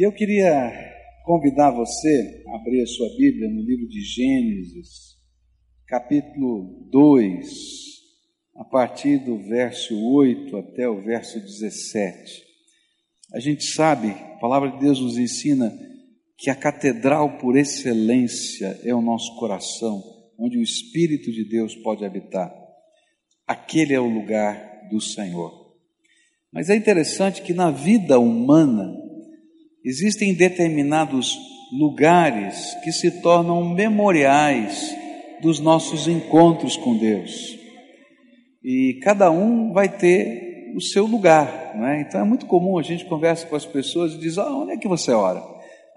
E eu queria convidar você a abrir a sua Bíblia no livro de Gênesis, capítulo 2, a partir do verso 8 até o verso 17. A gente sabe, a palavra de Deus nos ensina que a catedral por excelência é o nosso coração, onde o Espírito de Deus pode habitar. Aquele é o lugar do Senhor. Mas é interessante que na vida humana existem determinados lugares que se tornam memoriais dos nossos encontros com Deus. E cada um vai ter o seu lugar, não é? Então é muito comum a gente conversa com as pessoas e diz: ah, onde é que você ora?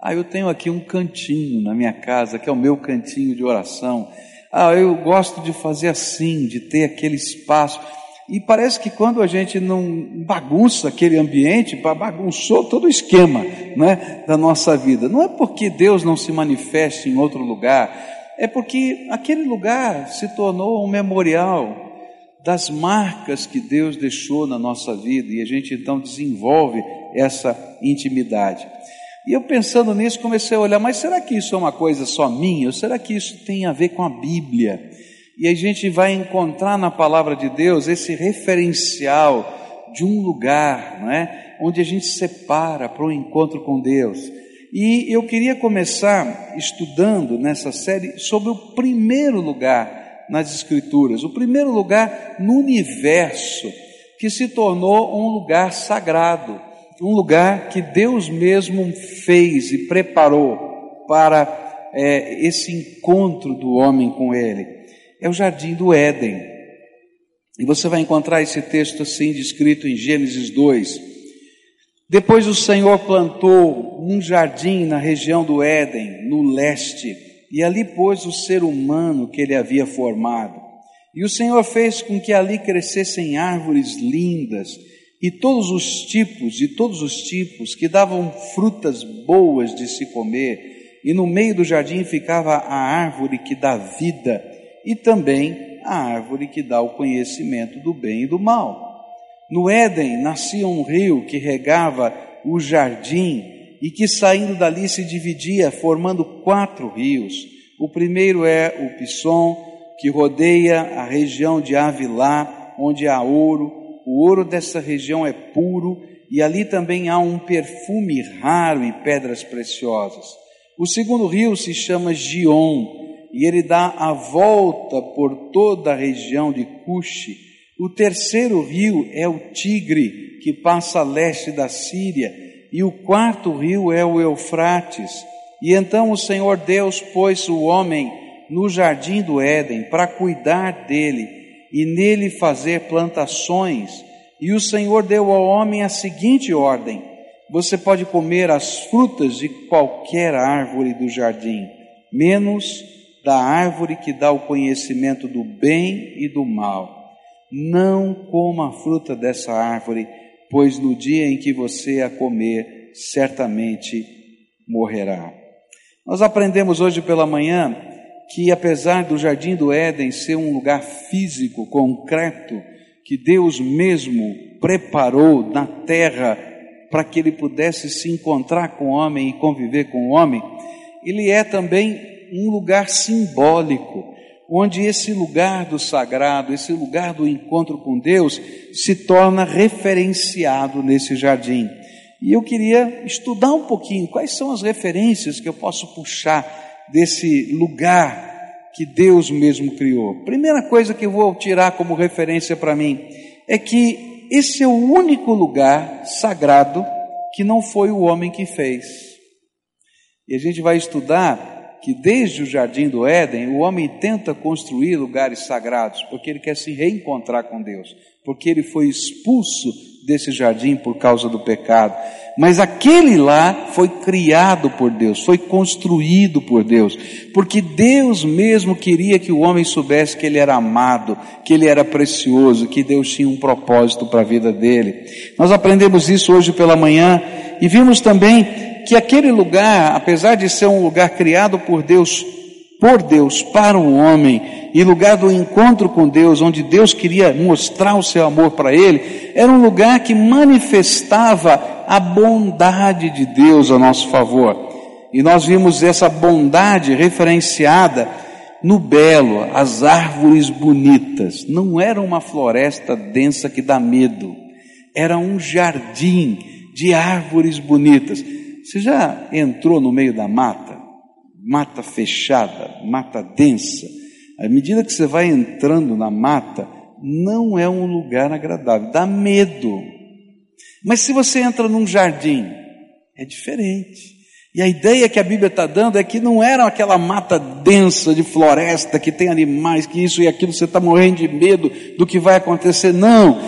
Ah, eu tenho aqui um cantinho na minha casa, que é o meu cantinho de oração. Ah, eu gosto de fazer assim, de ter aquele espaço. E parece que quando a gente não bagunça aquele ambiente, bagunçou todo o esquema né, da nossa vida. Não é porque Deus não se manifeste em outro lugar, é porque aquele lugar se tornou um memorial das marcas que Deus deixou na nossa vida e a gente então desenvolve essa intimidade. E eu pensando nisso, comecei a olhar, mas será que isso é uma coisa só minha? Ou será que isso tem a ver com a Bíblia? E a gente vai encontrar na palavra de Deus esse referencial de um lugar, não é? Onde a gente separa para o um encontro com Deus. E eu queria começar estudando nessa série sobre o primeiro lugar nas Escrituras, o primeiro lugar no universo que se tornou um lugar sagrado um lugar que Deus mesmo fez e preparou para é, esse encontro do homem com Ele. É o jardim do Éden. E você vai encontrar esse texto assim descrito em Gênesis 2. Depois o Senhor plantou um jardim na região do Éden, no leste, e ali pôs o ser humano que ele havia formado. E o Senhor fez com que ali crescessem árvores lindas, e todos os tipos, e todos os tipos, que davam frutas boas de se comer, e no meio do jardim ficava a árvore que dá vida, e também a árvore que dá o conhecimento do bem e do mal. No Éden nascia um rio que regava o jardim e que saindo dali se dividia, formando quatro rios. O primeiro é o Pisson, que rodeia a região de Avilá, onde há ouro, o ouro dessa região é puro e ali também há um perfume raro e pedras preciosas. O segundo rio se chama Gion e ele dá a volta por toda a região de Cuxi. O terceiro rio é o Tigre, que passa a leste da Síria, e o quarto rio é o Eufrates. E então o Senhor Deus pôs o homem no jardim do Éden para cuidar dele e nele fazer plantações. E o Senhor deu ao homem a seguinte ordem: Você pode comer as frutas de qualquer árvore do jardim, menos da árvore que dá o conhecimento do bem e do mal. Não coma a fruta dessa árvore, pois no dia em que você a comer, certamente morrerá. Nós aprendemos hoje pela manhã que apesar do jardim do Éden ser um lugar físico, concreto, que Deus mesmo preparou na terra para que ele pudesse se encontrar com o homem e conviver com o homem, ele é também um lugar simbólico, onde esse lugar do sagrado, esse lugar do encontro com Deus, se torna referenciado nesse jardim. E eu queria estudar um pouquinho quais são as referências que eu posso puxar desse lugar que Deus mesmo criou. Primeira coisa que eu vou tirar como referência para mim é que esse é o único lugar sagrado que não foi o homem que fez. E a gente vai estudar que desde o jardim do Éden, o homem tenta construir lugares sagrados, porque ele quer se reencontrar com Deus, porque ele foi expulso desse jardim por causa do pecado. Mas aquele lá foi criado por Deus, foi construído por Deus, porque Deus mesmo queria que o homem soubesse que ele era amado, que ele era precioso, que Deus tinha um propósito para a vida dele. Nós aprendemos isso hoje pela manhã e vimos também que aquele lugar, apesar de ser um lugar criado por Deus por Deus para o homem e lugar do encontro com Deus, onde Deus queria mostrar o seu amor para ele, era um lugar que manifestava a bondade de Deus a nosso favor. E nós vimos essa bondade referenciada no belo, as árvores bonitas. Não era uma floresta densa que dá medo, era um jardim de árvores bonitas. Você já entrou no meio da mata? Mata fechada, mata densa. À medida que você vai entrando na mata, não é um lugar agradável, dá medo. Mas se você entra num jardim, é diferente. E a ideia que a Bíblia está dando é que não era aquela mata densa de floresta que tem animais, que isso e aquilo, você está morrendo de medo do que vai acontecer. Não!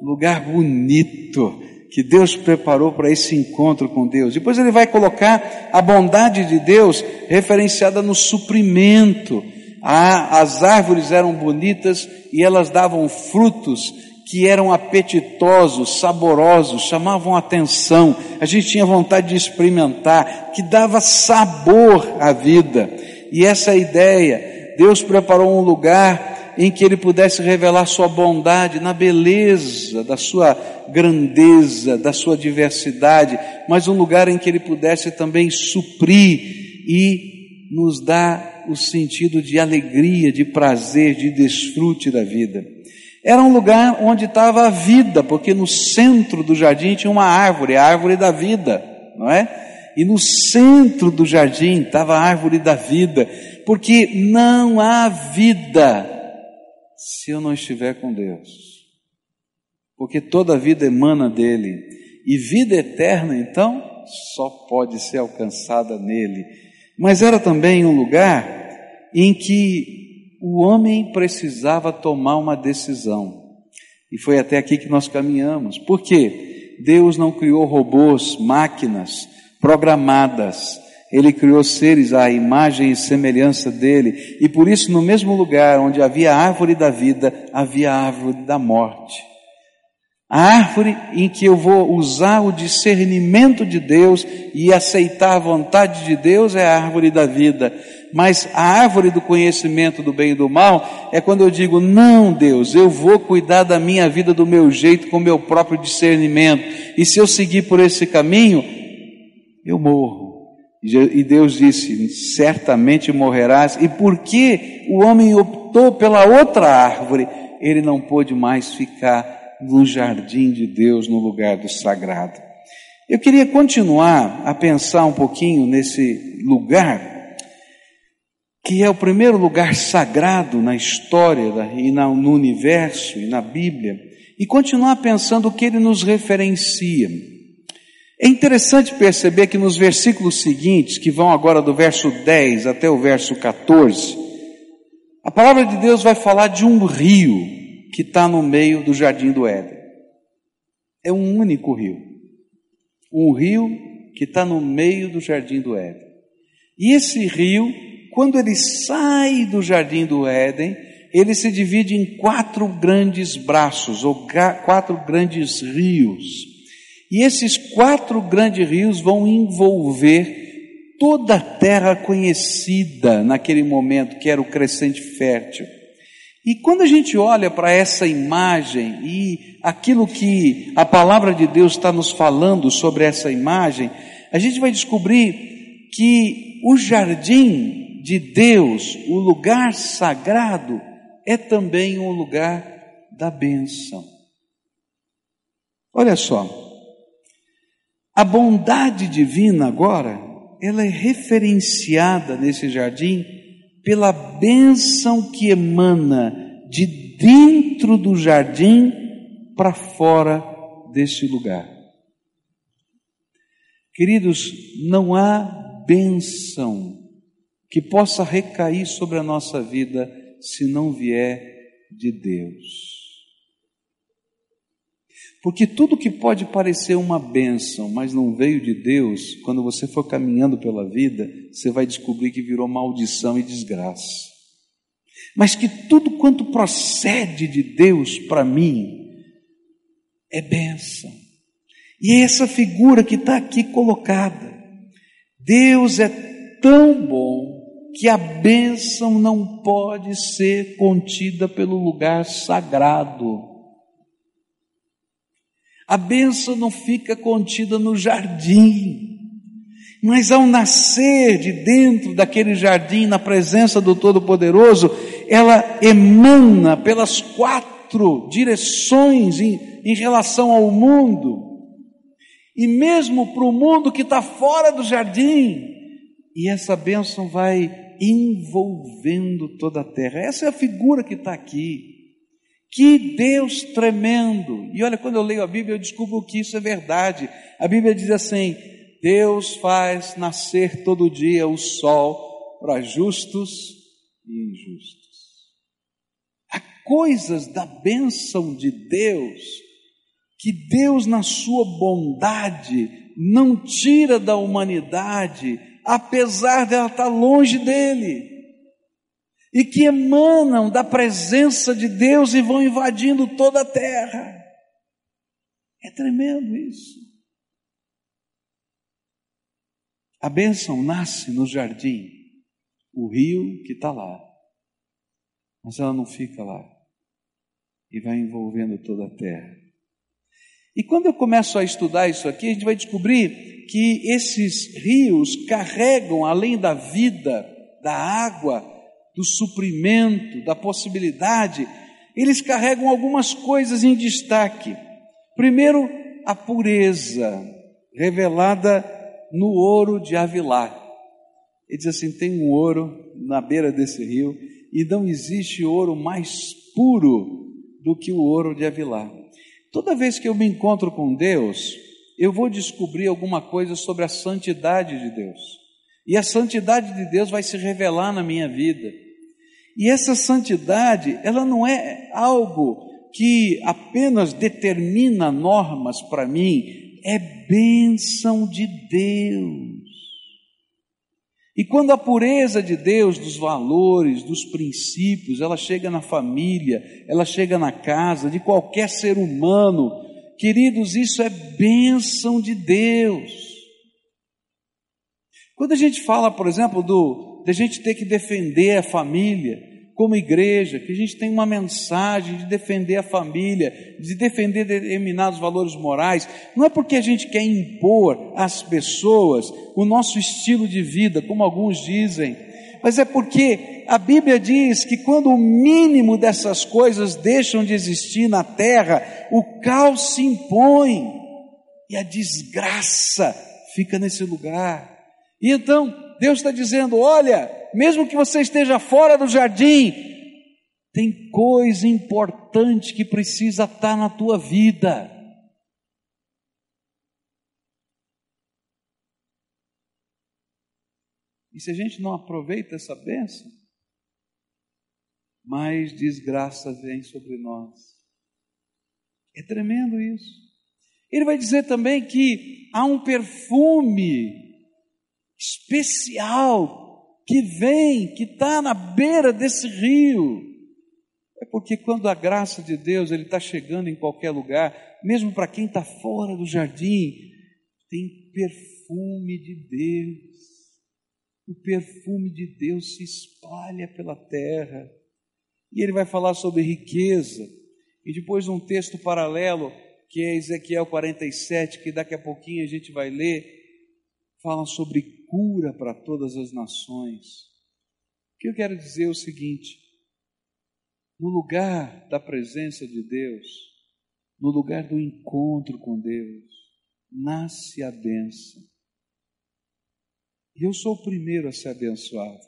Lugar bonito que Deus preparou para esse encontro com Deus. Depois ele vai colocar a bondade de Deus referenciada no suprimento. Ah, as árvores eram bonitas e elas davam frutos que eram apetitosos, saborosos, chamavam atenção, a gente tinha vontade de experimentar, que dava sabor à vida. E essa ideia, Deus preparou um lugar em que ele pudesse revelar sua bondade na beleza da sua grandeza, da sua diversidade, mas um lugar em que ele pudesse também suprir e nos dar o sentido de alegria, de prazer, de desfrute da vida. Era um lugar onde estava a vida, porque no centro do jardim tinha uma árvore, a árvore da vida, não é? E no centro do jardim estava a árvore da vida, porque não há vida se eu não estiver com Deus. Porque toda a vida emana dele. E vida eterna, então, só pode ser alcançada nele. Mas era também um lugar em que o homem precisava tomar uma decisão. E foi até aqui que nós caminhamos. Por quê? Deus não criou robôs, máquinas programadas. Ele criou seres à imagem e semelhança dele. E por isso, no mesmo lugar onde havia a árvore da vida, havia a árvore da morte. A árvore em que eu vou usar o discernimento de Deus e aceitar a vontade de Deus é a árvore da vida. Mas a árvore do conhecimento do bem e do mal é quando eu digo: não, Deus, eu vou cuidar da minha vida do meu jeito, com o meu próprio discernimento. E se eu seguir por esse caminho, eu morro. E Deus disse: certamente morrerás. E porque o homem optou pela outra árvore, ele não pôde mais ficar no jardim de Deus, no lugar do sagrado. Eu queria continuar a pensar um pouquinho nesse lugar, que é o primeiro lugar sagrado na história e no universo e na Bíblia, e continuar pensando o que ele nos referencia. É interessante perceber que nos versículos seguintes, que vão agora do verso 10 até o verso 14, a palavra de Deus vai falar de um rio que está no meio do jardim do Éden. É um único rio. Um rio que está no meio do jardim do Éden. E esse rio, quando ele sai do jardim do Éden, ele se divide em quatro grandes braços, ou quatro grandes rios. E esses quatro grandes rios vão envolver toda a terra conhecida naquele momento, que era o crescente fértil. E quando a gente olha para essa imagem e aquilo que a palavra de Deus está nos falando sobre essa imagem, a gente vai descobrir que o jardim de Deus, o lugar sagrado, é também um lugar da bênção. Olha só, a bondade divina agora, ela é referenciada nesse jardim pela bênção que emana de dentro do jardim para fora deste lugar. Queridos, não há bênção que possa recair sobre a nossa vida se não vier de Deus. Porque tudo que pode parecer uma bênção, mas não veio de Deus, quando você for caminhando pela vida, você vai descobrir que virou maldição e desgraça. Mas que tudo quanto procede de Deus para mim é bênção. E é essa figura que está aqui colocada. Deus é tão bom que a bênção não pode ser contida pelo lugar sagrado. A bênção não fica contida no jardim, mas ao nascer de dentro daquele jardim, na presença do Todo-Poderoso, ela emana pelas quatro direções em, em relação ao mundo, e mesmo para o mundo que está fora do jardim, e essa bênção vai envolvendo toda a terra. Essa é a figura que está aqui. Que Deus tremendo! E olha, quando eu leio a Bíblia, eu descubro que isso é verdade. A Bíblia diz assim: Deus faz nascer todo dia o sol para justos e injustos. Há coisas da bênção de Deus que Deus, na sua bondade, não tira da humanidade, apesar dela estar longe dele e que emanam da presença de Deus e vão invadindo toda a terra. É tremendo isso. A bênção nasce no jardim, o rio que está lá, mas ela não fica lá e vai envolvendo toda a terra. E quando eu começo a estudar isso aqui, a gente vai descobrir que esses rios carregam, além da vida, da água, do suprimento, da possibilidade, eles carregam algumas coisas em destaque. Primeiro, a pureza revelada no ouro de Avilá. Ele diz assim: tem um ouro na beira desse rio e não existe ouro mais puro do que o ouro de Avilá. Toda vez que eu me encontro com Deus, eu vou descobrir alguma coisa sobre a santidade de Deus. E a santidade de Deus vai se revelar na minha vida. E essa santidade, ela não é algo que apenas determina normas para mim, é bênção de Deus. E quando a pureza de Deus, dos valores, dos princípios, ela chega na família, ela chega na casa de qualquer ser humano, queridos, isso é bênção de Deus. Quando a gente fala, por exemplo, do, de a gente ter que defender a família, como igreja, que a gente tem uma mensagem de defender a família, de defender determinados valores morais, não é porque a gente quer impor às pessoas o nosso estilo de vida, como alguns dizem, mas é porque a Bíblia diz que quando o mínimo dessas coisas deixam de existir na terra, o caos se impõe e a desgraça fica nesse lugar. E então, Deus está dizendo: olha, mesmo que você esteja fora do jardim, tem coisa importante que precisa estar na tua vida. E se a gente não aproveita essa bênção, mais desgraça vem sobre nós. É tremendo isso. Ele vai dizer também que há um perfume especial que vem, que está na beira desse rio. É porque quando a graça de Deus ele está chegando em qualquer lugar, mesmo para quem está fora do jardim, tem perfume de Deus. O perfume de Deus se espalha pela terra. E ele vai falar sobre riqueza. E depois um texto paralelo, que é Ezequiel 47, que daqui a pouquinho a gente vai ler, fala sobre cura para todas as nações. O que eu quero dizer é o seguinte: no lugar da presença de Deus, no lugar do encontro com Deus, nasce a bênção. E eu sou o primeiro a ser abençoado.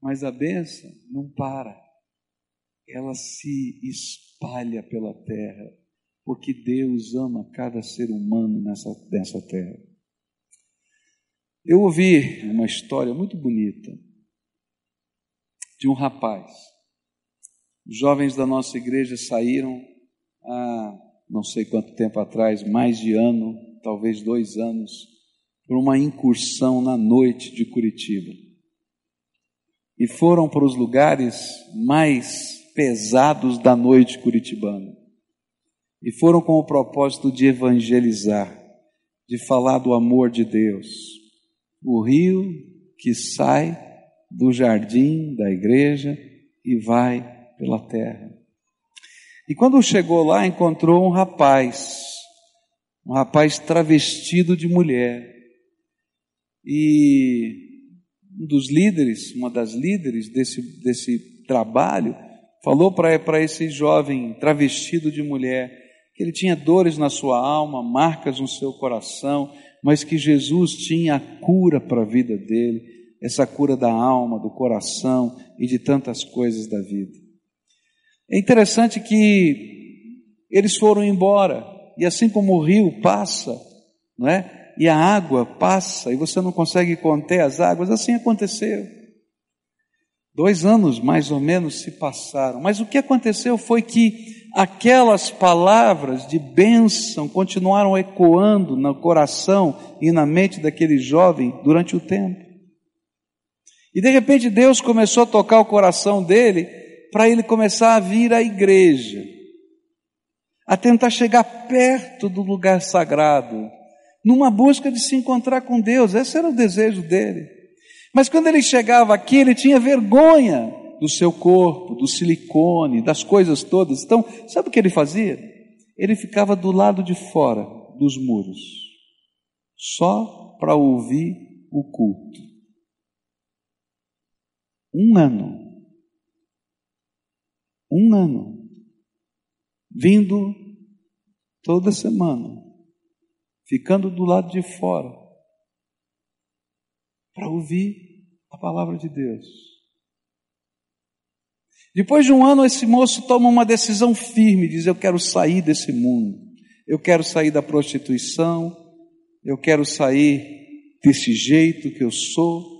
Mas a bênção não para, ela se espalha pela terra, porque Deus ama cada ser humano nessa, nessa terra. Eu ouvi uma história muito bonita de um rapaz. Os jovens da nossa igreja saíram há não sei quanto tempo atrás, mais de ano, talvez dois anos, por uma incursão na noite de Curitiba. E foram para os lugares mais pesados da noite curitibana. E foram com o propósito de evangelizar, de falar do amor de Deus, o rio que sai do jardim da igreja e vai pela terra. E quando chegou lá, encontrou um rapaz, um rapaz travestido de mulher. E um dos líderes, uma das líderes desse, desse trabalho, falou para esse jovem travestido de mulher que ele tinha dores na sua alma, marcas no seu coração, mas que Jesus tinha a cura para a vida dele, essa cura da alma, do coração e de tantas coisas da vida. É interessante que eles foram embora, e assim como o rio passa, não é? E a água passa, e você não consegue conter as águas, assim aconteceu. Dois anos mais ou menos se passaram, mas o que aconteceu foi que aquelas palavras de bênção continuaram ecoando no coração e na mente daquele jovem durante o tempo. E de repente Deus começou a tocar o coração dele para ele começar a vir à igreja, a tentar chegar perto do lugar sagrado, numa busca de se encontrar com Deus. Esse era o desejo dele. Mas quando ele chegava aqui, ele tinha vergonha do seu corpo, do silicone, das coisas todas. Então, sabe o que ele fazia? Ele ficava do lado de fora dos muros, só para ouvir o culto. Um ano. Um ano. Vindo toda semana, ficando do lado de fora, para ouvir a palavra de Deus. Depois de um ano, esse moço toma uma decisão firme, diz: Eu quero sair desse mundo, eu quero sair da prostituição, eu quero sair desse jeito que eu sou.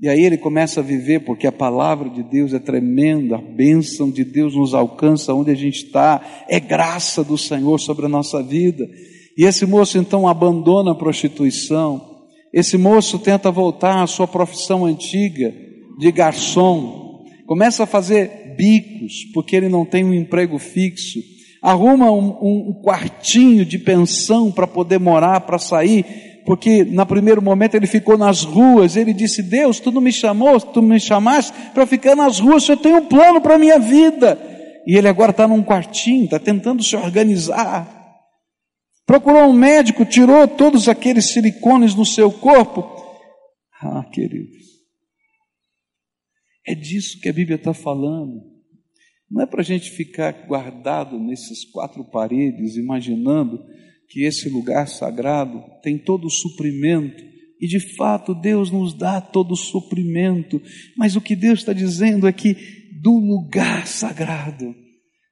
E aí ele começa a viver, porque a palavra de Deus é tremenda, a bênção de Deus nos alcança onde a gente está, é graça do Senhor sobre a nossa vida. E esse moço então abandona a prostituição, esse moço tenta voltar à sua profissão antiga de garçom, começa a fazer bicos, porque ele não tem um emprego fixo, arruma um, um, um quartinho de pensão para poder morar, para sair, porque no primeiro momento ele ficou nas ruas, ele disse, Deus, tu não me chamou, tu me chamaste para ficar nas ruas, eu tenho um plano para a minha vida, e ele agora está num quartinho, está tentando se organizar, procurou um médico, tirou todos aqueles silicones no seu corpo, ah queridos, é disso que a Bíblia está falando. Não é para a gente ficar guardado nesses quatro paredes, imaginando que esse lugar sagrado tem todo o suprimento, e de fato Deus nos dá todo o suprimento, mas o que Deus está dizendo é que do lugar sagrado,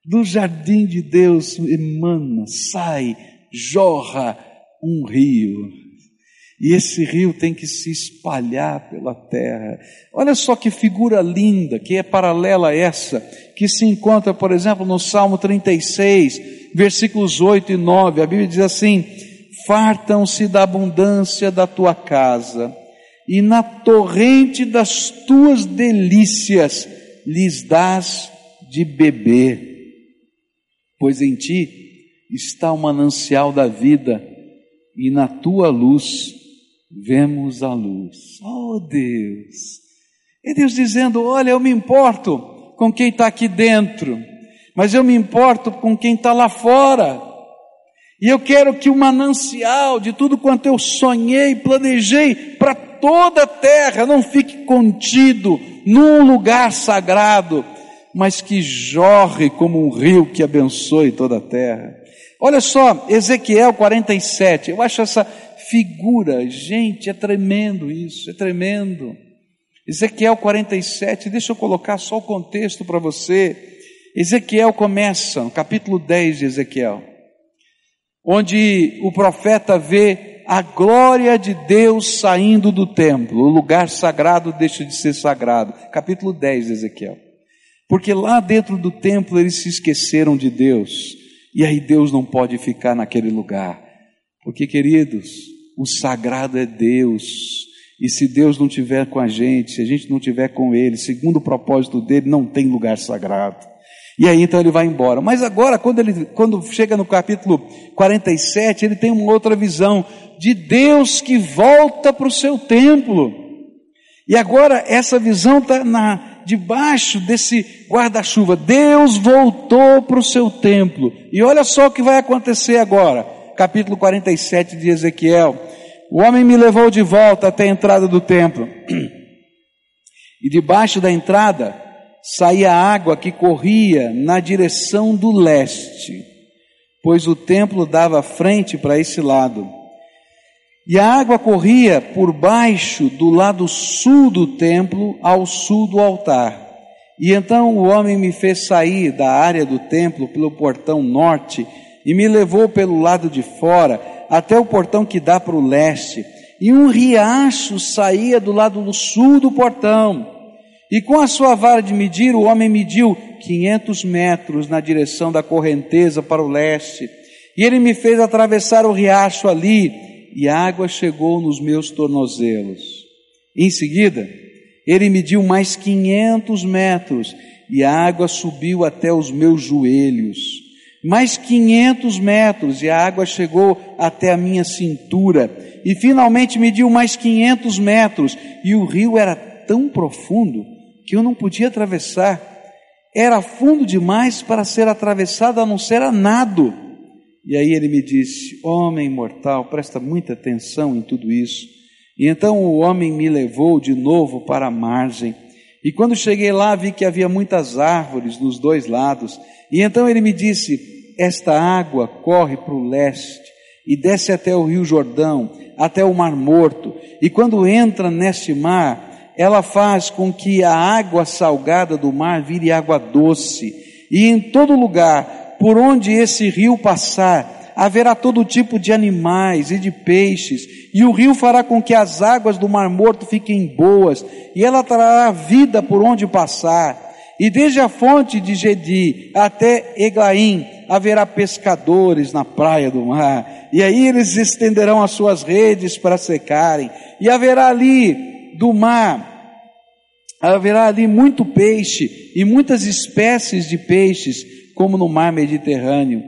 do jardim de Deus emana, sai, jorra um rio e esse rio tem que se espalhar pela terra. Olha só que figura linda, que é paralela a essa, que se encontra, por exemplo, no Salmo 36, versículos 8 e 9. A Bíblia diz assim: Fartam-se da abundância da tua casa, e na torrente das tuas delícias lhes dás de beber, pois em ti está o manancial da vida, e na tua luz vemos a luz. Oh Deus! É Deus dizendo: Olha, eu me importo com quem está aqui dentro, mas eu me importo com quem está lá fora. E eu quero que o manancial de tudo quanto eu sonhei, planejei para toda a terra não fique contido num lugar sagrado, mas que jorre como um rio que abençoe toda a terra. Olha só, Ezequiel 47, eu acho essa figura. Gente, é tremendo isso, é tremendo. Ezequiel 47, deixa eu colocar só o contexto para você. Ezequiel começa, capítulo 10 de Ezequiel, onde o profeta vê a glória de Deus saindo do templo, o lugar sagrado deixa de ser sagrado. Capítulo 10 de Ezequiel. Porque lá dentro do templo eles se esqueceram de Deus, e aí Deus não pode ficar naquele lugar. Porque, queridos, o sagrado é Deus. E se Deus não tiver com a gente, se a gente não tiver com Ele, segundo o propósito dele, não tem lugar sagrado. E aí então ele vai embora. Mas agora, quando ele quando chega no capítulo 47, ele tem uma outra visão de Deus que volta para o seu templo. E agora essa visão está debaixo desse guarda-chuva. Deus voltou para o seu templo. E olha só o que vai acontecer agora. Capítulo 47 de Ezequiel. O homem me levou de volta até a entrada do templo. E debaixo da entrada saía água que corria na direção do leste, pois o templo dava frente para esse lado. E a água corria por baixo do lado sul do templo ao sul do altar. E então o homem me fez sair da área do templo pelo portão norte e me levou pelo lado de fora até o portão que dá para o leste. E um riacho saía do lado do sul do portão. E com a sua vara de medir, o homem mediu 500 metros na direção da correnteza para o leste. E ele me fez atravessar o riacho ali e a água chegou nos meus tornozelos. Em seguida, ele mediu mais 500 metros e a água subiu até os meus joelhos. Mais 500 metros e a água chegou até a minha cintura. E finalmente mediu mais 500 metros e o rio era tão profundo que eu não podia atravessar. Era fundo demais para ser atravessado a não ser a nado. E aí ele me disse: Homem mortal, presta muita atenção em tudo isso. E então o homem me levou de novo para a margem. E quando cheguei lá, vi que havia muitas árvores nos dois lados. E então ele me disse: Esta água corre para o leste e desce até o rio Jordão, até o Mar Morto. E quando entra neste mar, ela faz com que a água salgada do mar vire água doce. E em todo lugar por onde esse rio passar, haverá todo tipo de animais e de peixes, e o rio fará com que as águas do Mar Morto fiquem boas, e ela trará vida por onde passar. E desde a fonte de Gedi até Eglaim haverá pescadores na praia do mar, e aí eles estenderão as suas redes para secarem, e haverá ali do mar haverá ali muito peixe e muitas espécies de peixes, como no mar Mediterrâneo,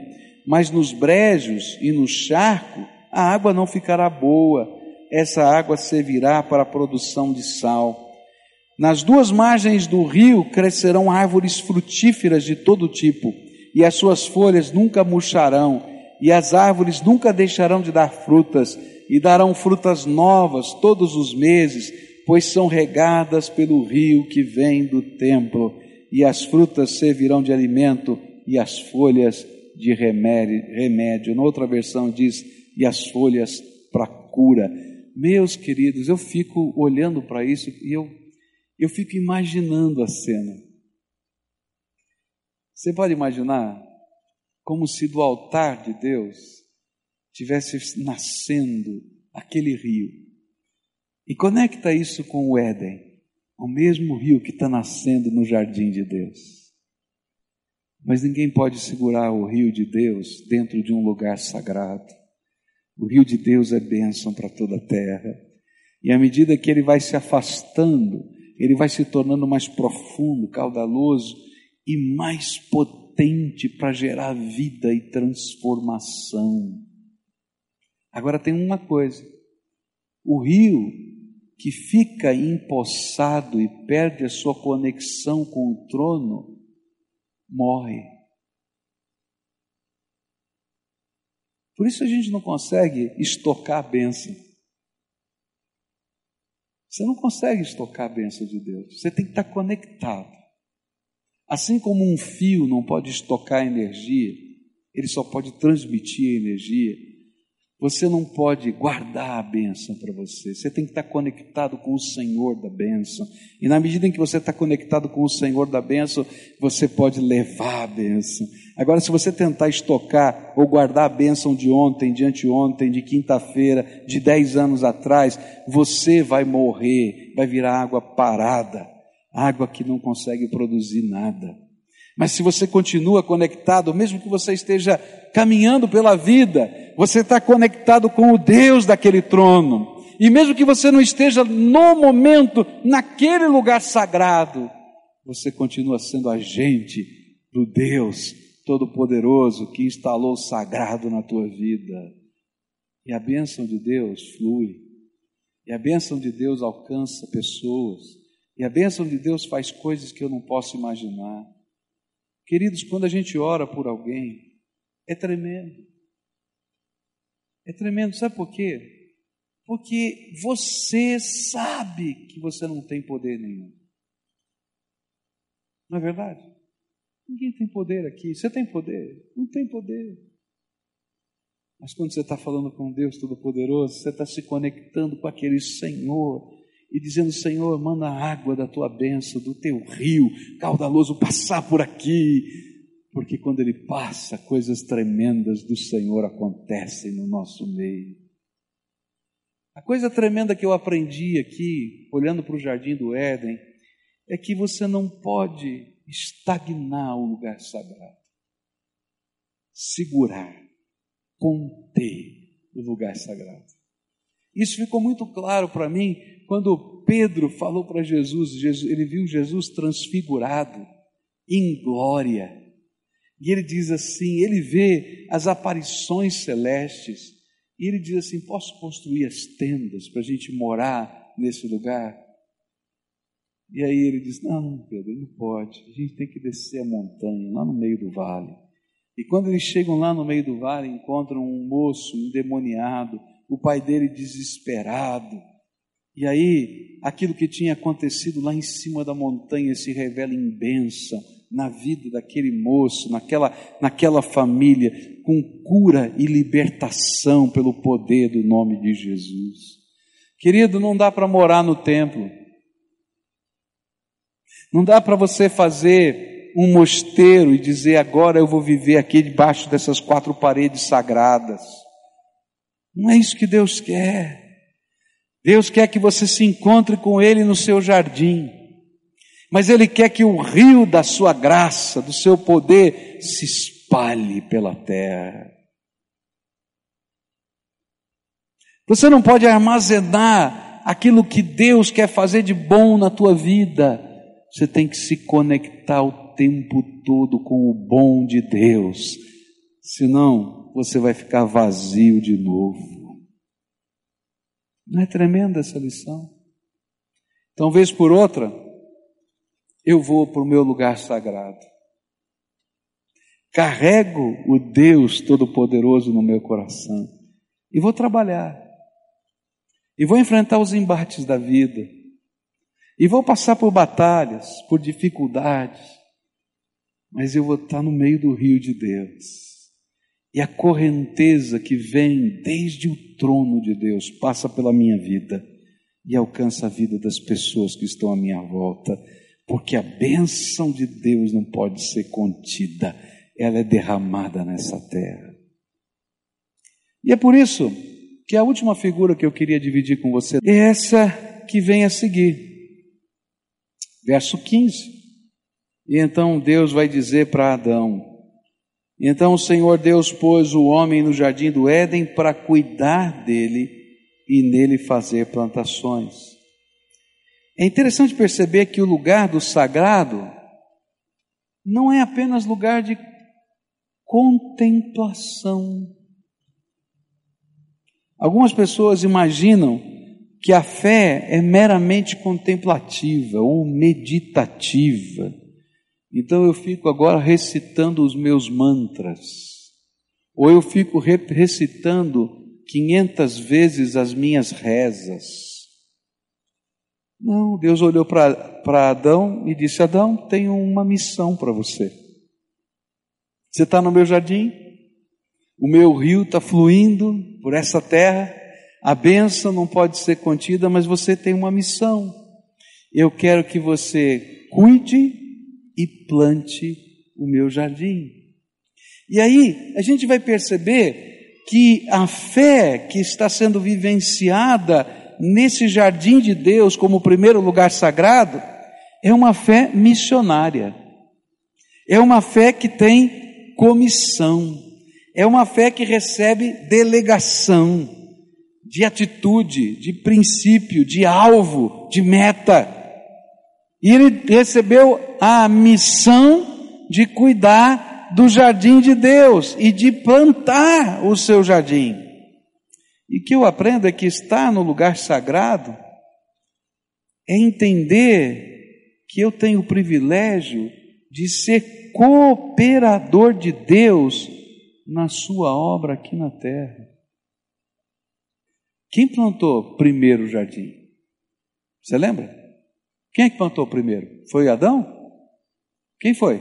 mas nos brejos e no charco a água não ficará boa, essa água servirá para a produção de sal. Nas duas margens do rio crescerão árvores frutíferas de todo tipo, e as suas folhas nunca murcharão, e as árvores nunca deixarão de dar frutas, e darão frutas novas todos os meses, pois são regadas pelo rio que vem do templo, e as frutas servirão de alimento e as folhas de remédio. Na outra versão diz, e as folhas para cura. Meus queridos, eu fico olhando para isso e eu, eu fico imaginando a cena. Você pode imaginar como se do altar de Deus tivesse nascendo aquele rio. E conecta isso com o Éden, o mesmo rio que está nascendo no jardim de Deus. Mas ninguém pode segurar o rio de Deus dentro de um lugar sagrado. O rio de Deus é bênção para toda a terra. E à medida que ele vai se afastando, ele vai se tornando mais profundo, caudaloso e mais potente para gerar vida e transformação. Agora tem uma coisa: o rio que fica empossado e perde a sua conexão com o trono, morre. Por isso a gente não consegue estocar a bênção. Você não consegue estocar a bênção de Deus. Você tem que estar conectado. Assim como um fio não pode estocar energia, ele só pode transmitir energia. Você não pode guardar a bênção para você. Você tem que estar conectado com o Senhor da bênção. E na medida em que você está conectado com o Senhor da bênção, você pode levar a bênção. Agora, se você tentar estocar ou guardar a bênção de ontem, de anteontem, de quinta-feira, de dez anos atrás, você vai morrer, vai virar água parada, água que não consegue produzir nada. Mas se você continua conectado, mesmo que você esteja caminhando pela vida, você está conectado com o Deus daquele trono. E mesmo que você não esteja no momento, naquele lugar sagrado, você continua sendo agente do Deus Todo-Poderoso que instalou o sagrado na tua vida. E a bênção de Deus flui. E a bênção de Deus alcança pessoas. E a bênção de Deus faz coisas que eu não posso imaginar. Queridos, quando a gente ora por alguém, é tremendo. É tremendo, sabe por quê? Porque você sabe que você não tem poder nenhum. Não é verdade? Ninguém tem poder aqui. Você tem poder? Não tem poder. Mas quando você está falando com Deus Todo-Poderoso, você está se conectando com aquele Senhor e dizendo: Senhor, manda a água da tua bênção, do teu rio caudaloso passar por aqui. Porque quando ele passa, coisas tremendas do Senhor acontecem no nosso meio. A coisa tremenda que eu aprendi aqui, olhando para o jardim do Éden, é que você não pode estagnar o lugar sagrado, segurar conter o lugar sagrado. Isso ficou muito claro para mim quando Pedro falou para Jesus, Jesus, ele viu Jesus transfigurado em glória. E ele diz assim: ele vê as aparições celestes, e ele diz assim: posso construir as tendas para a gente morar nesse lugar? E aí ele diz: não, Pedro, não pode, a gente tem que descer a montanha, lá no meio do vale. E quando eles chegam lá no meio do vale, encontram um moço endemoniado, o pai dele desesperado. E aí, aquilo que tinha acontecido lá em cima da montanha se revela em bênção na vida daquele moço, naquela, naquela família, com cura e libertação pelo poder do nome de Jesus. Querido, não dá para morar no templo. Não dá para você fazer um mosteiro e dizer agora eu vou viver aqui debaixo dessas quatro paredes sagradas. Não é isso que Deus quer. Deus quer que você se encontre com Ele no seu jardim, mas Ele quer que o rio da sua graça, do seu poder, se espalhe pela terra. Você não pode armazenar aquilo que Deus quer fazer de bom na tua vida. Você tem que se conectar o tempo todo com o bom de Deus, senão você vai ficar vazio de novo. Não é tremenda essa lição? Então, vez por outra, eu vou para o meu lugar sagrado. Carrego o Deus Todo-Poderoso no meu coração e vou trabalhar. E vou enfrentar os embates da vida. E vou passar por batalhas, por dificuldades mas eu vou estar no meio do rio de Deus. E a correnteza que vem desde o trono de Deus passa pela minha vida e alcança a vida das pessoas que estão à minha volta, porque a bênção de Deus não pode ser contida, ela é derramada nessa terra. E é por isso que a última figura que eu queria dividir com você é essa que vem a seguir. Verso 15. E então Deus vai dizer para Adão: Então o Senhor Deus pôs o homem no jardim do Éden para cuidar dele e nele fazer plantações. É interessante perceber que o lugar do sagrado não é apenas lugar de contemplação. Algumas pessoas imaginam que a fé é meramente contemplativa ou meditativa. Então eu fico agora recitando os meus mantras, ou eu fico recitando 500 vezes as minhas rezas. Não, Deus olhou para Adão e disse: Adão, tenho uma missão para você. Você está no meu jardim, o meu rio está fluindo por essa terra, a bênção não pode ser contida, mas você tem uma missão. Eu quero que você cuide e plante o meu jardim. E aí a gente vai perceber que a fé que está sendo vivenciada nesse jardim de Deus como primeiro lugar sagrado é uma fé missionária. É uma fé que tem comissão. É uma fé que recebe delegação de atitude, de princípio, de alvo, de meta. E ele recebeu a missão de cuidar do jardim de Deus e de plantar o seu jardim. E que eu aprendo é que estar no lugar sagrado é entender que eu tenho o privilégio de ser cooperador de Deus na sua obra aqui na terra. Quem plantou primeiro o jardim? Você lembra? Quem é que plantou primeiro? Foi Adão? Quem foi?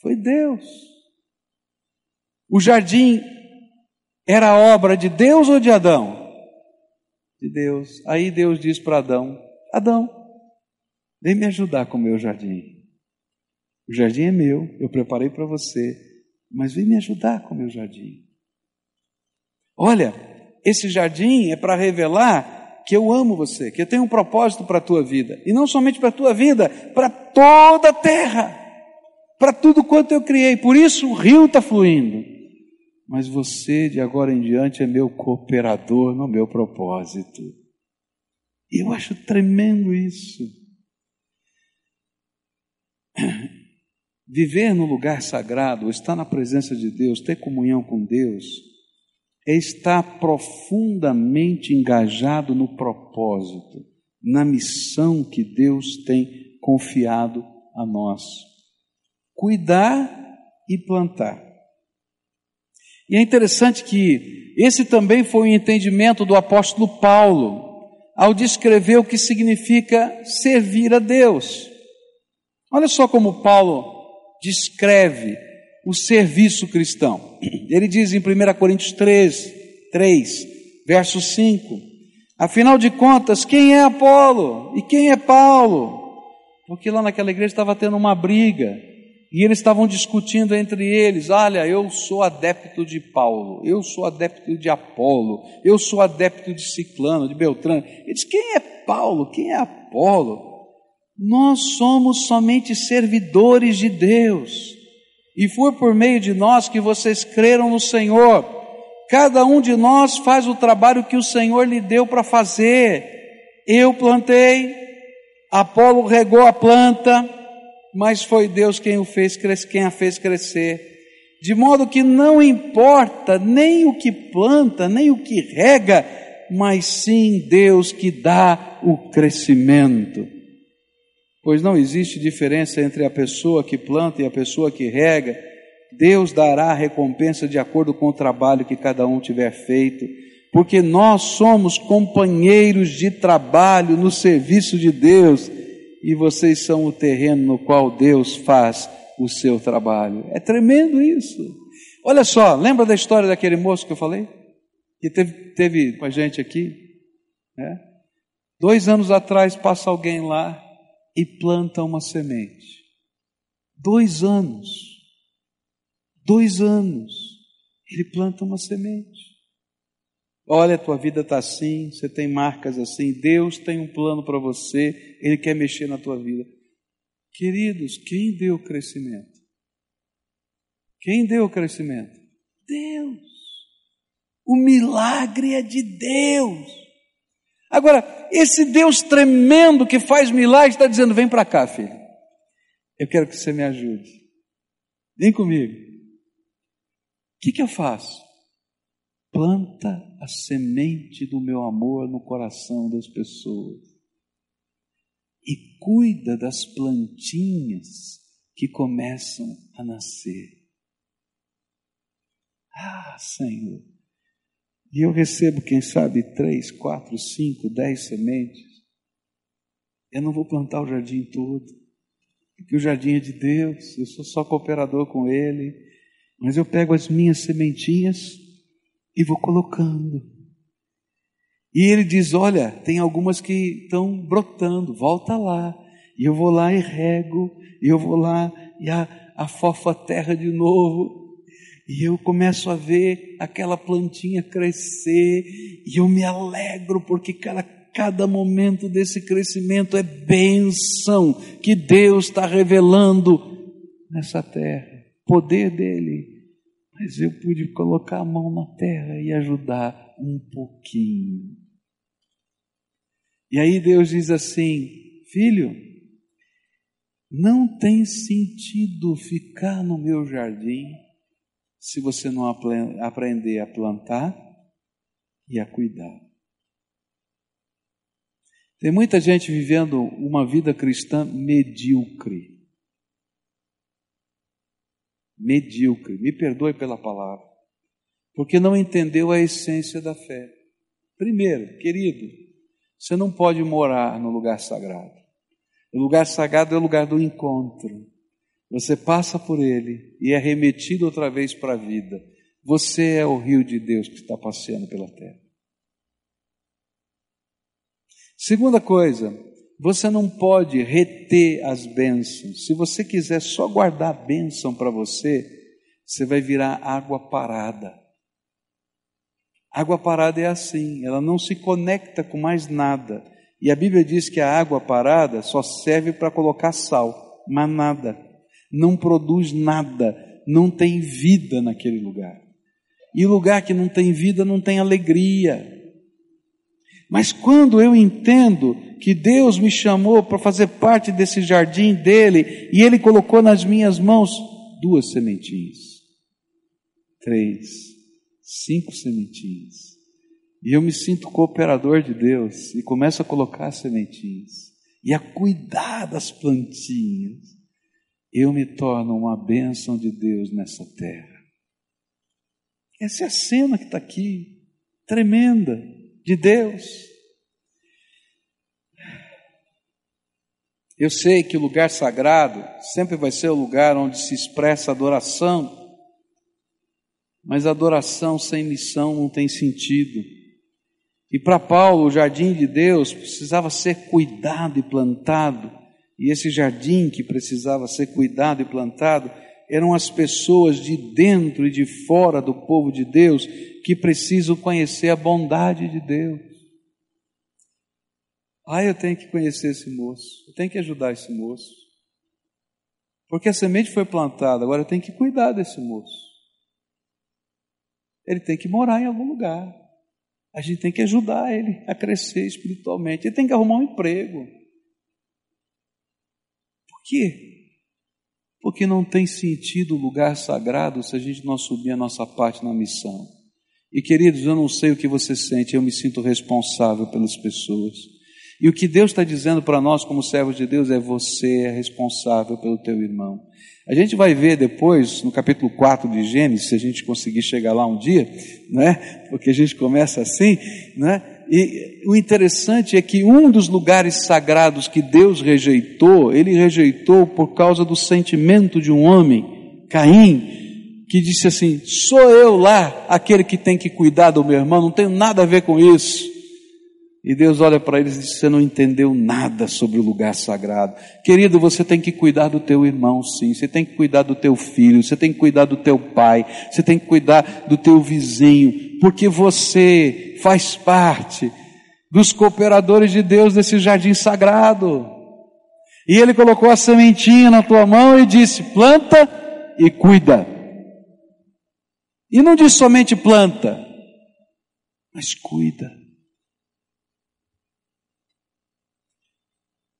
Foi Deus. O jardim era obra de Deus ou de Adão? De Deus. Aí Deus diz para Adão: Adão, vem me ajudar com o meu jardim. O jardim é meu, eu preparei para você, mas vem me ajudar com o meu jardim. Olha, esse jardim é para revelar que eu amo você, que eu tenho um propósito para a tua vida, e não somente para a tua vida, para toda a terra, para tudo quanto eu criei. Por isso o rio está fluindo. Mas você, de agora em diante, é meu cooperador no meu propósito. E eu acho tremendo isso. Viver no lugar sagrado, estar na presença de Deus, ter comunhão com Deus, é estar profundamente engajado no propósito, na missão que Deus tem confiado a nós. Cuidar e plantar. E é interessante que esse também foi o entendimento do apóstolo Paulo ao descrever o que significa servir a Deus. Olha só como Paulo descreve o serviço cristão. Ele diz em 1 Coríntios 3, 3, verso 5: Afinal de contas, quem é Apolo e quem é Paulo? Porque lá naquela igreja estava tendo uma briga e eles estavam discutindo entre eles: olha, eu sou adepto de Paulo, eu sou adepto de Apolo, eu sou adepto de Ciclano, de Beltrano. Ele diz: quem é Paulo? Quem é Apolo? Nós somos somente servidores de Deus. E foi por meio de nós que vocês creram no Senhor. Cada um de nós faz o trabalho que o Senhor lhe deu para fazer. Eu plantei, Apolo regou a planta, mas foi Deus quem o fez quem a fez crescer. De modo que não importa nem o que planta, nem o que rega, mas sim Deus que dá o crescimento pois não existe diferença entre a pessoa que planta e a pessoa que rega. Deus dará a recompensa de acordo com o trabalho que cada um tiver feito, porque nós somos companheiros de trabalho no serviço de Deus e vocês são o terreno no qual Deus faz o seu trabalho. É tremendo isso. Olha só, lembra da história daquele moço que eu falei? Que teve, teve com a gente aqui? É? Dois anos atrás passa alguém lá e planta uma semente. Dois anos, dois anos, ele planta uma semente. Olha, a tua vida está assim, você tem marcas assim, Deus tem um plano para você, Ele quer mexer na tua vida. Queridos, quem deu o crescimento? Quem deu o crescimento? Deus. O milagre é de Deus. Agora, esse Deus tremendo que faz milagres está dizendo: vem para cá, filho. Eu quero que você me ajude. Vem comigo. O que, que eu faço? Planta a semente do meu amor no coração das pessoas. E cuida das plantinhas que começam a nascer. Ah, Senhor. E eu recebo, quem sabe, três, quatro, cinco, dez sementes. Eu não vou plantar o jardim todo, porque o jardim é de Deus, eu sou só cooperador com Ele. Mas eu pego as minhas sementinhas e vou colocando. E ele diz: Olha, tem algumas que estão brotando, volta lá. E eu vou lá e rego, e eu vou lá e afofa a terra de novo, e eu começo a ver aquela plantinha crescer, e eu me alegro, porque cada, cada momento desse crescimento é bênção que Deus está revelando nessa terra, poder dele. Mas eu pude colocar a mão na terra e ajudar um pouquinho. E aí Deus diz assim: Filho, não tem sentido ficar no meu jardim se você não aprender a plantar e a cuidar. Tem muita gente vivendo uma vida cristã medíocre. Medíocre, me perdoe pela palavra, porque não entendeu a essência da fé. Primeiro, querido, você não pode morar no lugar sagrado. O lugar sagrado é o lugar do encontro. Você passa por ele e é remetido outra vez para a vida. Você é o rio de Deus que está passeando pela terra. Segunda coisa, você não pode reter as bênçãos. Se você quiser só guardar a bênção para você, você vai virar água parada. Água parada é assim, ela não se conecta com mais nada. E a Bíblia diz que a água parada só serve para colocar sal, mas nada. Não produz nada, não tem vida naquele lugar. E lugar que não tem vida não tem alegria. Mas quando eu entendo que Deus me chamou para fazer parte desse jardim dele e ele colocou nas minhas mãos duas sementinhas, três, cinco sementinhas, e eu me sinto cooperador de Deus e começo a colocar sementinhas e a cuidar das plantinhas, eu me torno uma bênção de Deus nessa terra. Essa é a cena que está aqui, tremenda de Deus. Eu sei que o lugar sagrado sempre vai ser o lugar onde se expressa adoração, mas adoração sem missão não tem sentido. E para Paulo, o jardim de Deus precisava ser cuidado e plantado, e esse jardim que precisava ser cuidado e plantado eram as pessoas de dentro e de fora do povo de Deus que precisam conhecer a bondade de Deus. Ah, eu tenho que conhecer esse moço, eu tenho que ajudar esse moço. Porque a semente foi plantada, agora eu tenho que cuidar desse moço. Ele tem que morar em algum lugar. A gente tem que ajudar ele a crescer espiritualmente. Ele tem que arrumar um emprego. Quê? Porque não tem sentido o lugar sagrado se a gente não subir a nossa parte na missão. E queridos, eu não sei o que você sente, eu me sinto responsável pelas pessoas. E o que Deus está dizendo para nós, como servos de Deus, é você é responsável pelo teu irmão. A gente vai ver depois, no capítulo 4 de Gênesis, se a gente conseguir chegar lá um dia, né? porque a gente começa assim, né? E o interessante é que um dos lugares sagrados que Deus rejeitou, ele rejeitou por causa do sentimento de um homem, Caim, que disse assim: sou eu lá aquele que tem que cuidar do meu irmão, não tenho nada a ver com isso. E Deus olha para eles e diz: Você não entendeu nada sobre o lugar sagrado. Querido, você tem que cuidar do teu irmão, sim. Você tem que cuidar do teu filho. Você tem que cuidar do teu pai. Você tem que cuidar do teu vizinho. Porque você faz parte dos cooperadores de Deus desse jardim sagrado. E Ele colocou a sementinha na tua mão e disse: Planta e cuida. E não diz somente planta, mas cuida.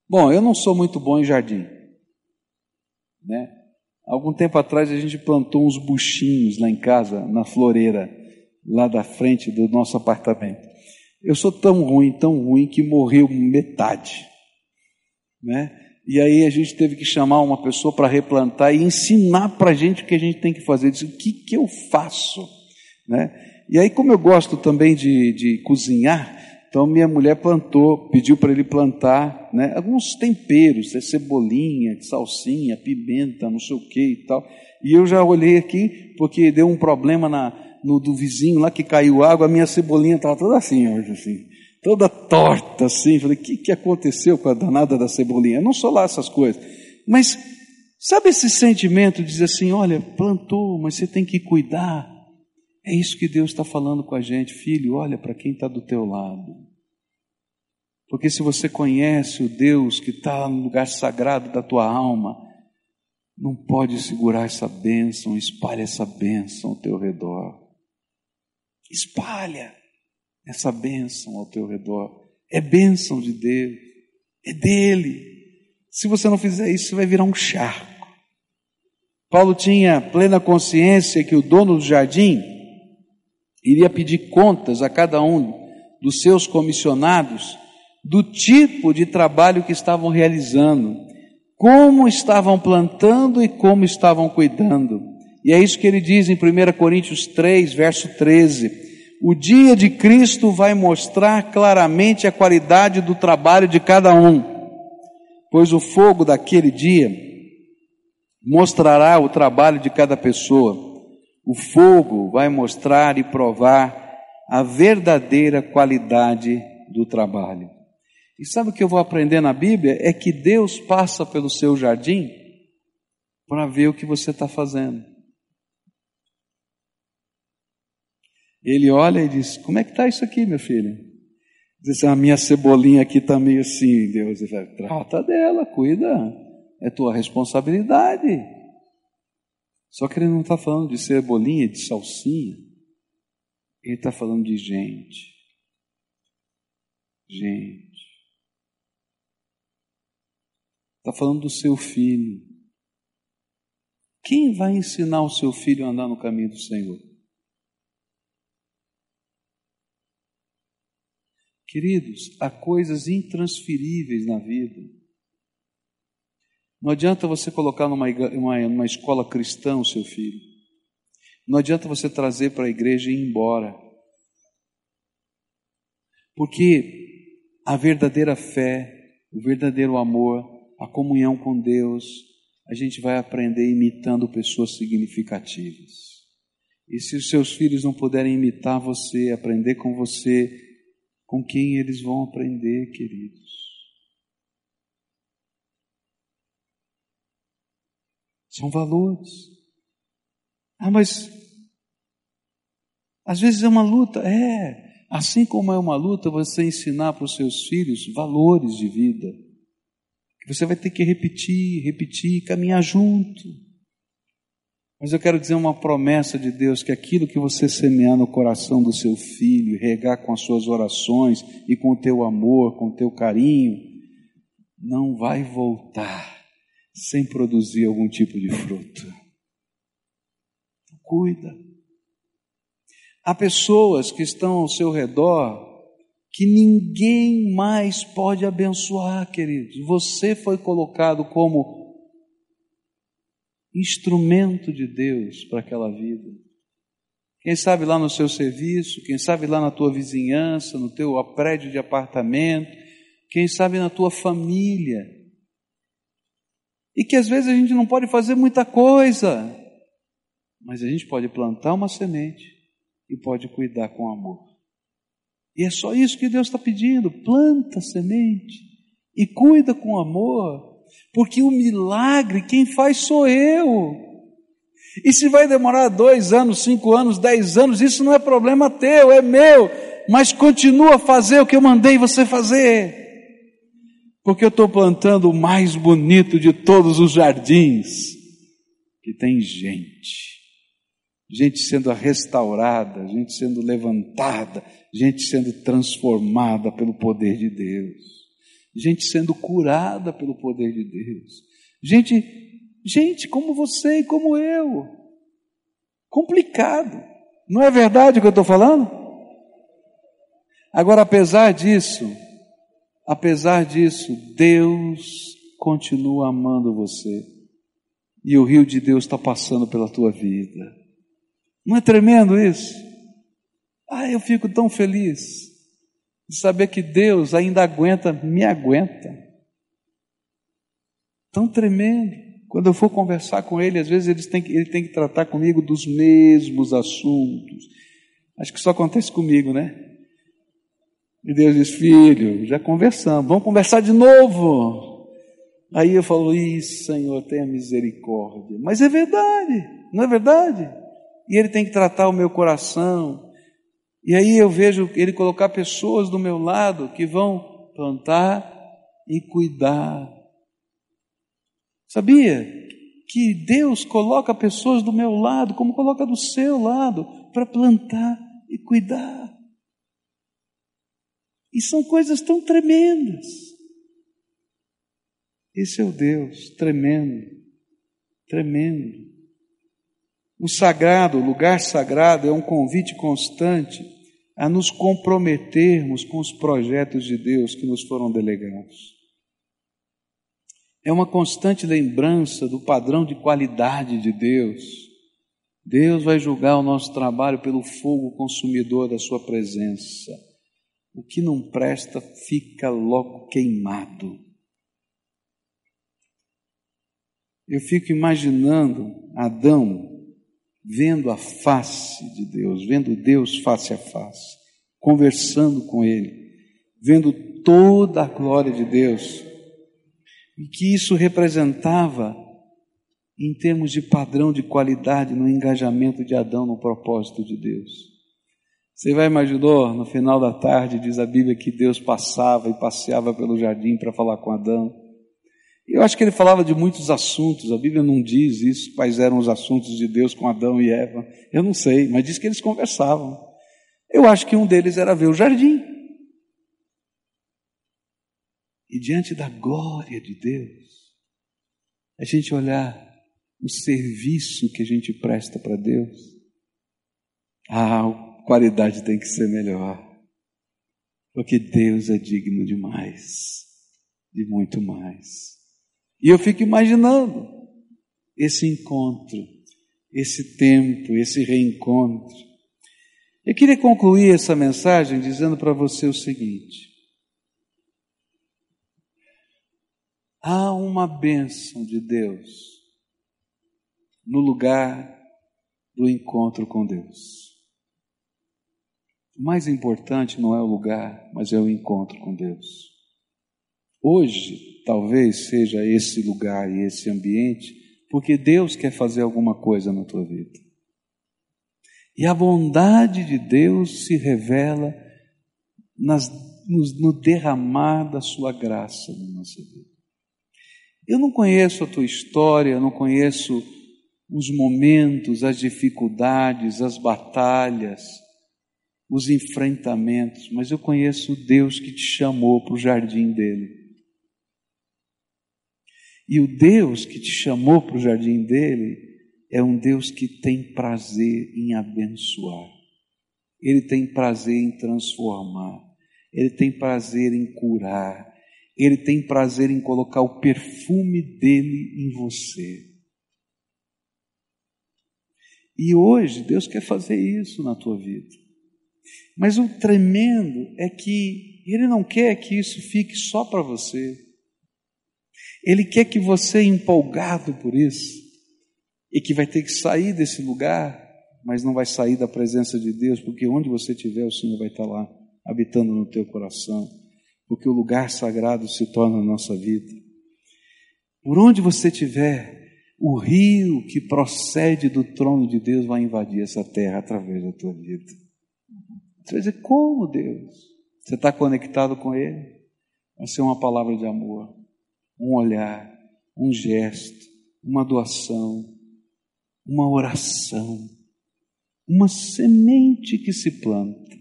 Bom, eu não sou muito bom em jardim, né? Algum tempo atrás a gente plantou uns buchinhos lá em casa, na floreira, lá da frente do nosso apartamento. Eu sou tão ruim, tão ruim que morreu metade, né? E aí a gente teve que chamar uma pessoa para replantar e ensinar para a gente o que a gente tem que fazer. Diz, o que, que eu faço? Né? E aí, como eu gosto também de, de cozinhar, então minha mulher plantou, pediu para ele plantar né, alguns temperos, né, cebolinha, salsinha, pimenta, não sei o que e tal. E eu já olhei aqui, porque deu um problema na, no do vizinho lá que caiu água, a minha cebolinha estava toda assim hoje, assim toda torta assim. Falei, o que, que aconteceu com a danada da cebolinha? Eu não sou lá essas coisas. Mas, sabe esse sentimento de dizer assim: olha, plantou, mas você tem que cuidar. É isso que Deus está falando com a gente, filho. Olha para quem está do teu lado. Porque se você conhece o Deus que está no lugar sagrado da tua alma, não pode segurar essa bênção, espalha essa bênção ao teu redor. Espalha essa bênção ao teu redor. É bênção de Deus, é dele. Se você não fizer isso, você vai virar um charco. Paulo tinha plena consciência que o dono do jardim, iria pedir contas a cada um dos seus comissionados do tipo de trabalho que estavam realizando, como estavam plantando e como estavam cuidando. E é isso que ele diz em 1 Coríntios 3, verso 13. O dia de Cristo vai mostrar claramente a qualidade do trabalho de cada um, pois o fogo daquele dia mostrará o trabalho de cada pessoa. O fogo vai mostrar e provar a verdadeira qualidade do trabalho. E sabe o que eu vou aprender na Bíblia? É que Deus passa pelo seu jardim para ver o que você está fazendo. Ele olha e diz: Como é que está isso aqui, meu filho? Diz: A minha cebolinha aqui está meio assim. Deus fala: Trata dela, cuida, é tua responsabilidade. Só que ele não está falando de cebolinha, de salsinha. Ele está falando de gente. Gente. Está falando do seu filho. Quem vai ensinar o seu filho a andar no caminho do Senhor? Queridos, há coisas intransferíveis na vida. Não adianta você colocar numa, uma, numa escola cristã o seu filho. Não adianta você trazer para a igreja e ir embora. Porque a verdadeira fé, o verdadeiro amor, a comunhão com Deus, a gente vai aprender imitando pessoas significativas. E se os seus filhos não puderem imitar você, aprender com você, com quem eles vão aprender, queridos? São valores. Ah, mas às vezes é uma luta. É, assim como é uma luta você ensinar para os seus filhos valores de vida você vai ter que repetir, repetir, caminhar junto. Mas eu quero dizer uma promessa de Deus: que aquilo que você semear no coração do seu filho, regar com as suas orações e com o teu amor, com o teu carinho, não vai voltar sem produzir algum tipo de fruto. Cuida. Há pessoas que estão ao seu redor que ninguém mais pode abençoar, queridos. Você foi colocado como instrumento de Deus para aquela vida. Quem sabe lá no seu serviço, quem sabe lá na tua vizinhança, no teu prédio de apartamento, quem sabe na tua família. E que às vezes a gente não pode fazer muita coisa, mas a gente pode plantar uma semente e pode cuidar com amor. E é só isso que Deus está pedindo: planta semente e cuida com amor, porque o milagre quem faz sou eu. E se vai demorar dois anos, cinco anos, dez anos, isso não é problema teu, é meu. Mas continua a fazer o que eu mandei você fazer. Porque eu estou plantando o mais bonito de todos os jardins, que tem gente gente sendo restaurada, gente sendo levantada, gente sendo transformada pelo poder de Deus, gente sendo curada pelo poder de Deus, gente, gente como você e como eu, complicado, não é verdade o que eu estou falando? Agora, apesar disso, apesar disso, Deus continua amando você, e o rio de Deus está passando pela tua vida. Não é tremendo isso? Ah, eu fico tão feliz de saber que Deus ainda aguenta, me aguenta. Tão tremendo. Quando eu for conversar com Ele, às vezes ele tem, que, ele tem que tratar comigo dos mesmos assuntos. Acho que só acontece comigo, né? E Deus diz: Filho, já conversamos, vamos conversar de novo. Aí eu falo: Isso, Senhor, tenha misericórdia. Mas é verdade, não é verdade? e Ele tem que tratar o meu coração. E aí eu vejo Ele colocar pessoas do meu lado que vão plantar e cuidar. Sabia que Deus coloca pessoas do meu lado, como coloca do seu lado, para plantar e cuidar. E são coisas tão tremendas. Esse é o Deus tremendo, tremendo. O sagrado, o lugar sagrado, é um convite constante a nos comprometermos com os projetos de Deus que nos foram delegados. É uma constante lembrança do padrão de qualidade de Deus. Deus vai julgar o nosso trabalho pelo fogo consumidor da Sua presença. O que não presta fica logo queimado. Eu fico imaginando Adão vendo a face de Deus, vendo Deus face a face, conversando com Ele, vendo toda a glória de Deus, e que isso representava em termos de padrão de qualidade no engajamento de Adão no propósito de Deus. Você vai imaginar, no final da tarde, diz a Bíblia que Deus passava e passeava pelo jardim para falar com Adão. Eu acho que ele falava de muitos assuntos, a Bíblia não diz isso, quais eram os assuntos de Deus com Adão e Eva. Eu não sei, mas diz que eles conversavam. Eu acho que um deles era ver o jardim. E diante da glória de Deus, a gente olhar o serviço que a gente presta para Deus, ah, a qualidade tem que ser melhor. Porque Deus é digno demais, de muito mais. E eu fico imaginando esse encontro, esse tempo, esse reencontro. Eu queria concluir essa mensagem dizendo para você o seguinte: há uma bênção de Deus no lugar do encontro com Deus. O mais importante não é o lugar, mas é o encontro com Deus. Hoje, talvez seja esse lugar e esse ambiente, porque Deus quer fazer alguma coisa na tua vida. E a bondade de Deus se revela nas, no, no derramar da sua graça na nossa vida. Eu não conheço a tua história, eu não conheço os momentos, as dificuldades, as batalhas, os enfrentamentos, mas eu conheço o Deus que te chamou para o jardim dele. E o Deus que te chamou para o jardim dele é um Deus que tem prazer em abençoar. Ele tem prazer em transformar. Ele tem prazer em curar. Ele tem prazer em colocar o perfume dele em você. E hoje Deus quer fazer isso na tua vida. Mas o tremendo é que Ele não quer que isso fique só para você. Ele quer que você, empolgado por isso, e que vai ter que sair desse lugar, mas não vai sair da presença de Deus, porque onde você estiver, o Senhor vai estar lá, habitando no teu coração, porque o lugar sagrado se torna a nossa vida. Por onde você estiver, o rio que procede do trono de Deus vai invadir essa terra através da tua vida. Você vai dizer, como Deus? Você está conectado com Ele? Vai ser uma palavra de amor um olhar, um gesto, uma doação, uma oração, uma semente que se planta,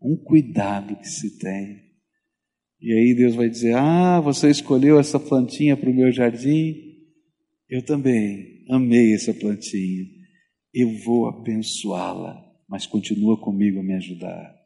um cuidado que se tem. E aí Deus vai dizer: Ah, você escolheu essa plantinha para o meu jardim? Eu também amei essa plantinha. Eu vou abençoá-la, mas continua comigo a me ajudar.